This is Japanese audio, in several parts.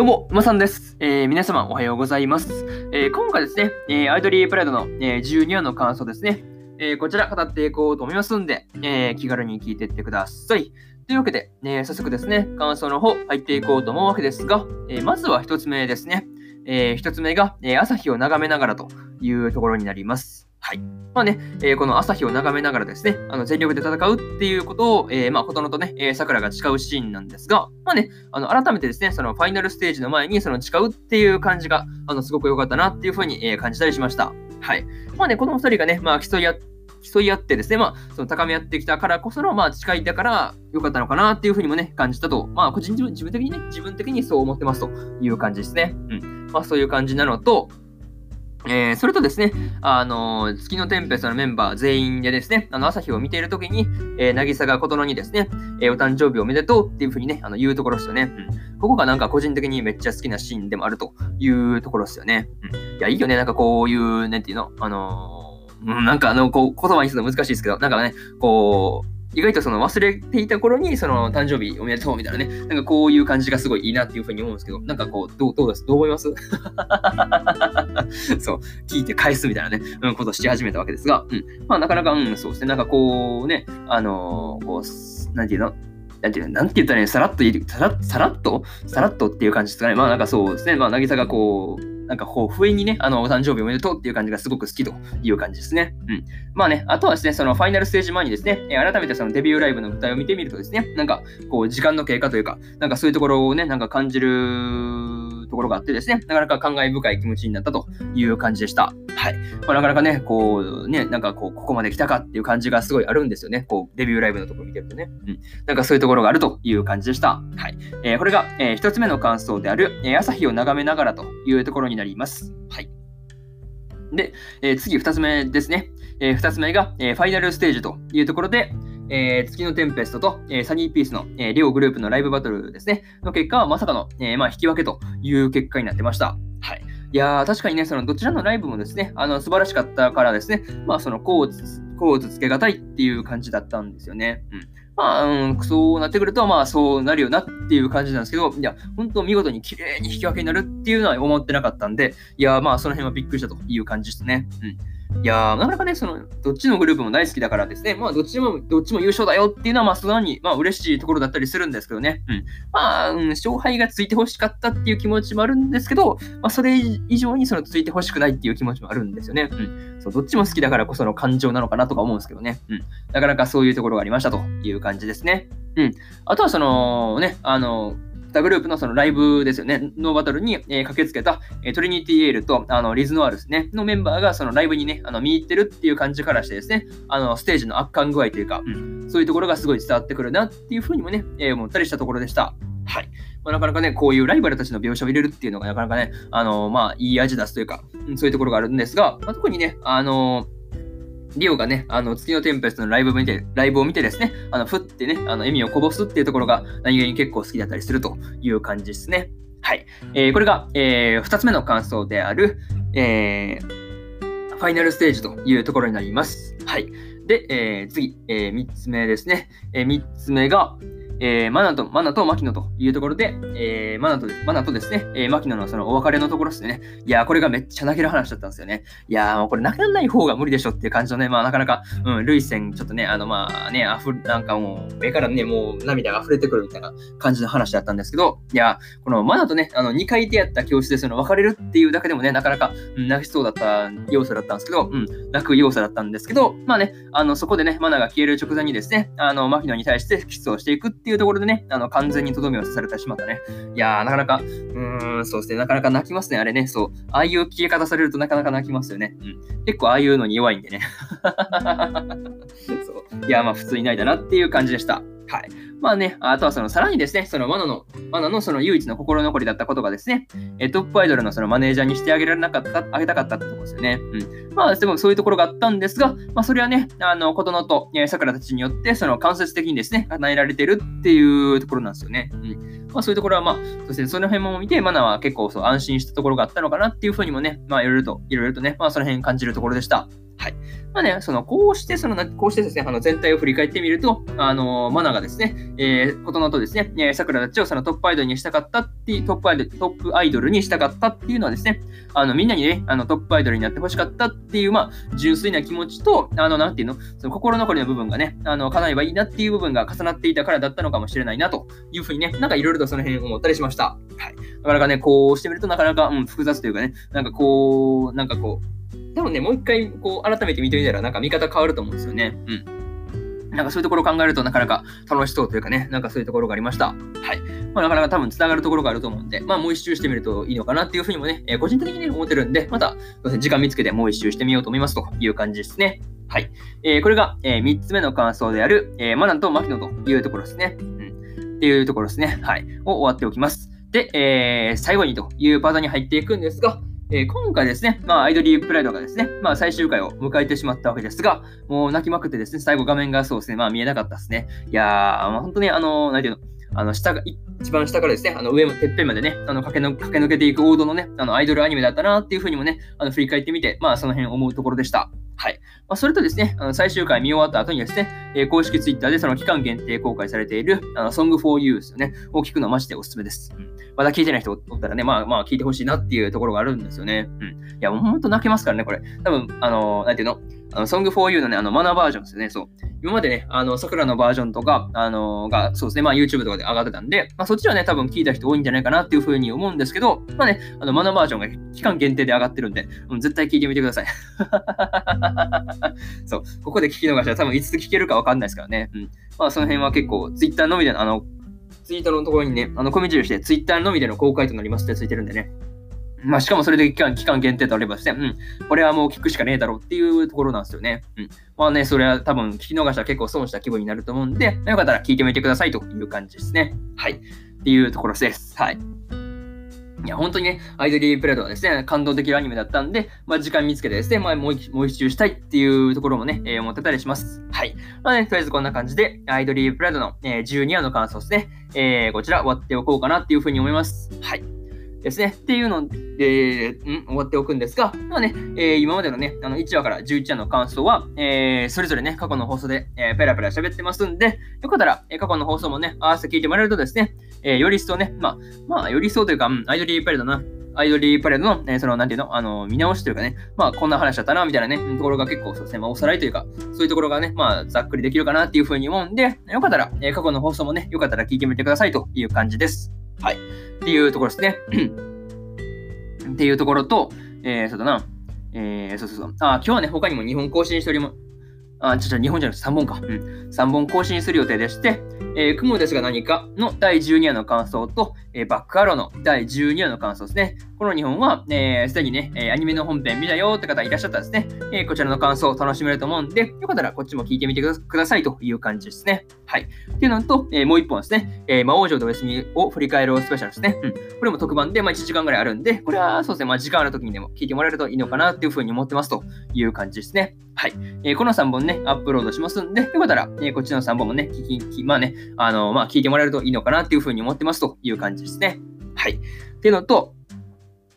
どうも、まさんです。えー、皆様おはようございます。えー、今回ですね、えー、アイドリープライドの、え、12話の感想ですね、え、こちら語っていこうと思いますんで、え、気軽に聞いていってください。というわけで、え、早速ですね、感想の方入っていこうと思うわけですが、え、まずは一つ目ですね。えー、つ目が、え、朝日を眺めながらというところになります。はい。まあね、えー、この朝日を眺めながらですね、あの全力で戦うっていうことを、えー、まあ、ことのとね、えー、桜が誓うシーンなんですが、まあね、あの改めてですね、そのファイナルステージの前にその誓うっていう感じが、あのすごく良かったなっていうふうに、えー、感じたりしました。はい。まあね、このお二人がね、まあ、競い合って、競い合ってですね、まあ、その高め合ってきたからこその、まあ、誓いだから良かったのかなっていうふうにもね、感じたと、まあ、個人自分的にね、自分的にそう思ってますという感じですね。うん。まあ、そういう感じなのと、えー、それとですね、あの、月のテンペストのメンバー全員でですね、あの朝日を見ているときに、えー、渚が琴乃にですね、えー、お誕生日おめでとうっていうふうにね、あの言うところですよね、うん。ここがなんか個人的にめっちゃ好きなシーンでもあるというところですよね。うん。いや、いいよね、なんかこういう、ねっていうの、あのー、なんかあの、こう、言葉にするの難しいですけど、なんかね、こう、意外とその忘れていた頃に、その誕生日おめでとうみたいなね、なんかこういう感じがすごいいいなっていうふうに思うんですけど、なんかこう、どうどうです？どう思います？そう、聞いて返すみたいなね、うん、ことをし始めたわけですが、うん。まあなかなか、うん、そうですね、なんかこうね、あのー、こう、なんていうの？なんていうなんて言ったらね、さらっとさらさらっと？さらっとっていう感じですかね。まあなんかそうですね。まあ、渚がこう、なんかこう、不意にね、あの、お誕生日おめでとうっていう感じがすごく好きという感じですね。うん。まあね、あとはですね、そのファイナルステージ前にですね、え改めてそのデビューライブの舞台を見てみるとですね、なんか、こう、時間の経過というか、なんかそういうところをね、なんか感じるところがあってですね、なかなか感慨深い気持ちになったという感じでした。はい。まあ、なかなかね、こう、ね、なんかこう、ここまで来たかっていう感じがすごいあるんですよね。こう、デビューライブのところ見てるとね。うん。なんかそういうところがあるという感じでした。はい。えー、これが、えー、一つ目の感想である、えー、朝日を眺めながらというところになります。はい。で、えー、次2つ目ですね。えー、2つ目が、えー、ファイナルステージというところで、えー、月のテンペストと、えー、サニーピースの、えー、両グループのライブバトルですね、の結果はまさかの、えまあ、引き分けという結果になってました。はい。いやー、確かにね、そのどちらのライブもですね、あの素晴らしかったからですね、まあ、その、こう、こうつけがたいっていう感じだったんですよね。うん。まあ、うん、そうなってくると、まあ、そうなるよなっていう感じなんですけど、いや、本当見事に綺麗に引き分けになるっていうのは思ってなかったんで、いや、まあ、その辺はびっくりしたという感じですね。うん。いやー、なかなかね、その、どっちのグループも大好きだからですね、まあ、どっちも、どっちも優勝だよっていうのは、まあ、そのに、まあ、嬉しいところだったりするんですけどね。うん。まあ、うん、勝敗がついてほしかったっていう気持ちもあるんですけど、まあ、それ以上に、その、ついてほしくないっていう気持ちもあるんですよね。うん。そう、どっちも好きだからこその感情なのかなとか思うんですけどね。うん。なかなかそういうところがありましたという感じですね。うん。あとは、その、ね、あの、2グループのそのライブですよね、ノーバトルに、えー、駆けつけた、えー、トリニティエールとあのリズノアルですね、のメンバーがそのライブにね、あの見入ってるっていう感じからしてですね、あのステージの圧巻具合というか、うん、そういうところがすごい伝わってくるなっていうふうにもね、えー、思ったりしたところでした。はい。まあ、なかなかね、こういうライバルたちの描写を入れるっていうのがなかなかね、あのまあ、いい味出すというか、うん、そういうところがあるんですが、まあ、特にね、あのーリオがね、あの、月のテンペストのライブを見て、ライブを見てですね、あの、ふってね、あの、笑みをこぼすっていうところが何気に結構好きだったりするという感じですね。はい。えー、これが、えー、二つ目の感想である、えー、ファイナルステージというところになります。はい。で、えー、次、えー、三つ目ですね。えー、三つ目が、えー、マナと、マナとマキノというところで、えー、マナと、マナとですね、えー、マキノのそのお別れのところですね。いやー、これがめっちゃ泣ける話だったんですよね。いやー、もうこれ泣けない方が無理でしょっていう感じのね、まあなかなか、うん、ルイセン、ちょっとね、あのまあね、あふ、なんかもう、目からね、もう涙が溢れてくるみたいな感じの話だったんですけど、いやー、このマナとね、あの、2回出会った教室でその別れるっていうだけでもね、なかなか、うん、泣きそうだった要素だったんですけど、うん、泣く要素だったんですけど、まあね、あの、そこでね、マナが消える直前にですね、あの、マキノに対してキスをしていくっていういうところでね、あの、完全にとどめを刺されてしまったね。いやー、なかなか、うーん、そうですね、なかなか泣きますね、あれね。そう。ああいう消え方されるとなかなか泣きますよね。うん。結構ああいうのに弱いんでね。そう。いや、まあ普通にないだなっていう感じでした。はい。まあね、あとはそのさらにですね、そのマナの、マナのその唯一の心残りだったことがですね、えトップアイドルのそのマネージャーにしてあげられなかった、あげたかったってとこですよね。うん。まあ、でもそういうところがあったんですが、まあそれはね、あの、琴乃と、えー、桜たちによって、その間接的にですね、叶えられてるっていうところなんですよね。うん。まあそういうところはまあ、そしてその辺も見て、マナは結構そう安心したところがあったのかなっていうふうにもね、まあいろいろと、いろいろとね、まあその辺感じるところでした。はい。まあね、その、こうして、その、こうしてですね、あの、全体を振り返ってみると、あの、マナがですね、えー、ことのとですね、えー、桜たちをそのトップアイドルにしたかったっていう、トップアイドル、トップアイドルにしたかったっていうのはですね、あの、みんなにね、あの、トップアイドルになってほしかったっていう、まあ、純粋な気持ちと、あの、なんていうの、その心残りの部分がね、あの、叶えばいいなっていう部分が重なっていたからだったのかもしれないなというふうにね、なんかいろいろとその辺思ったりしました。はい。なかなかね、こうしてみるとなかなか、うん、複雑というかね、なんかこう、なんかこう、多分ね、もう一回、こう、改めて見てみたら、なんか見方変わると思うんですよね。うん。なんかそういうところを考えるとなかなか楽しそうというかね、なんかそういうところがありました。はい。まあ、なかなか多分繋がるところがあると思うんで、まあもう一周してみるといいのかなっていうふうにもね、えー、個人的に、ね、思ってるんで、また時間見つけてもう一周してみようと思いますという感じですね。はい。えー、これが、えー、3つ目の感想である、えー、マナンとマキノというところですね。うん。っていうところですね。はい。を終わっておきます。で、えー、最後にというパターンに入っていくんですが、えー、今回ですね、まあ、アイドリープライドがですね、まあ、最終回を迎えてしまったわけですが、もう泣きまくってですね、最後画面がそうですね、まあ、見えなかったですね。いやー、まあ、本当にあの、なんていうの、あの、下が、一番下からですね、あの、上も、てっぺんまでね、あの、駆けの、駆け抜けていく王道のね、あの、アイドルアニメだったなっていうふうにもね、あの、振り返ってみて、まあ、その辺思うところでした。はい。まあ、それとですね、あの最終回見終わった後にですね、えー、公式ツイッターでその期間限定公開されている、あの、Song for You ですよね、を聞くのはマジでおすすめです。うん、まだ聞いてない人おったらね、まあまあ聞いてほしいなっていうところがあるんですよね。うん。いや、もうほんと泣けますからね、これ。多分、あの、なんていうの？あの、Song for You のね、あの、マナーバージョンですよね。そう。今までね、あの、桜のバージョンとか、あのー、が、そうですね、まあ YouTube とかで上がってたんで、まあそっちはね、多分聞いた人多いんじゃないかなっていうふうに思うんですけど、まあね、あの、マナーバージョンが期間限定で上がってるんで、うん、絶対聞いてみてください。そう。ここで聞き逃したら多分いつ聞けるかわかんないですからね。うん。まあその辺は結構、Twitter のみでの、あの、ツイートのところにね、あの、コミュニティして、Twitter のみでの公開となりますってついてるんでね。まあ、しかもそれで期間期間限定とあればですね、うん、これはもう聞くしかねえだろうっていうところなんですよね。うん。まあね、それは多分聞き逃したら結構損した気分になると思うんで、よかったら聞いてみてくださいという感じですね。はい。っていうところです。はい。いや、本当にね、アイドリープレートはですね、感動的アニメだったんで、まあ、時間見つけてですね、まあ、もう一もう一周したいっていうところもね、えー、思ってたりします。はい。まあね、とりあえずこんな感じで、アイドリープレートの、えー、12話の感想ですね、えー、こちら終わっておこうかなっていうふうに思います。はい。ですね。っていうので、ん終わっておくんですが、まあね、えー、今までのね、あの1話から11話の感想は、えー、それぞれね、過去の放送で、えー、ペラペラ喋ってますんで、よかったら、え、過去の放送もね、合わせて聞いてもらえるとですね、え、より一層ね、まあ、まあ、より一層というか、うん、アイドリーパレードな、アイドリーパレードの、え、その、なんていうの、あの、見直しというかね、まあ、こんな話だったな、みたいなね、ところが結構そうですね、まあ、おさらいというか、そういうところがね、まあ、ざっくりできるかなっていうふうに思うんで、よかったら、え、過去の放送もね、よかったら聞いてみてくださいという感じです。はい。っていうところですね。っていうところと、えー、そうだな。えー、そうそうそう。あ、今日はね、他にも日本更新しております。あ、ちょ、ちょ、2本じゃなくて3本か。うん。3本更新する予定でして、えー、雲ですが何かの第12話の感想と、えー、バックアローの第12話の感想ですね。この2本は、えー、で、にね、えアニメの本編見たよって方いらっしゃったらですね、えこちらの感想を楽しめると思うんで、よかったらこっちも聞いてみてくださいという感じですね。はい。っていうのと、えもう1本ですね、え魔王城と別にを振り返るスペシャルですね。うん。これも特番で、まあ、1時間ぐらいあるんで、これはそうですね、まあ、時間ある時にでも聞いてもらえるといいのかなっていうふうに思ってますという感じですね。はい。えこの3本ね、アップロードしますんで、よかったら、えこっちの3本もね、聞き、まあね、あの、まあ、聞いてもらえるといいのかなっていうふうに思ってますという感じですね。はい。っていうのと、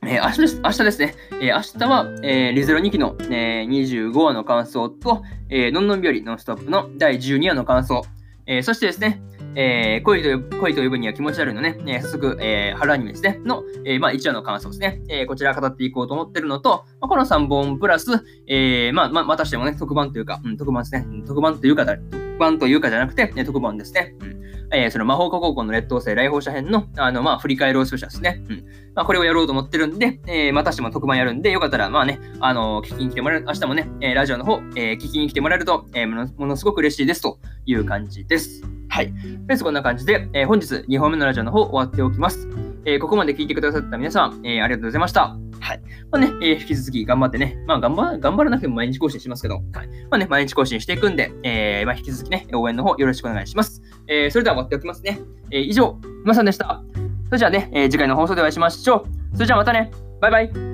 えー、明日です。明日ですね。えー、明日は、えー、リゼロ2期の、えー、25話の感想と、えー、のんのんびよりノンストップの第12話の感想、えー、そしてですね、えー、恋と恋と呼ぶには気持ち悪いのね、えー、早速、えー、春アニメですね、の、えー、まあ、1話の感想ですね、えー、こちら語っていこうと思ってるのと、まあ、この3本プラス、えー、まあ、ままたしてもね、特番というか、うん、特番ですね、特番というか、特番というかじゃなくて、ね、特番ですね。うんえー、その魔法科高校の劣等生来訪者編の、あの、まあ、振り返ろうスペシャルですね。うん。まあ、これをやろうと思ってるんで、えー、またしても特番やるんで、よかったら、まあね、あのー、聞きに来てもらえる、明日もね、えー、ラジオの方、えー、聞きに来てもらえると、えー、ものものすごく嬉しいですという感じです。はい。です、こんな感じで、えー、本日2本目のラジオの方終わっておきます。えー、ここまで聞いてくださった皆さん、えー、ありがとうございました。はい。まあね、えー、引き続き頑張ってね、まあ頑張頑張らなくても毎日更新しますけど、はい。まあね、毎日更新していくんで、えー、まあ引き続きね、応援の方よろしくお願いします。えー、それでは終わっておきますね。えー、以上、まさんでした。それじゃあね、えー、次回の放送でお会いしましょう。それじゃあまたね。バイバイ。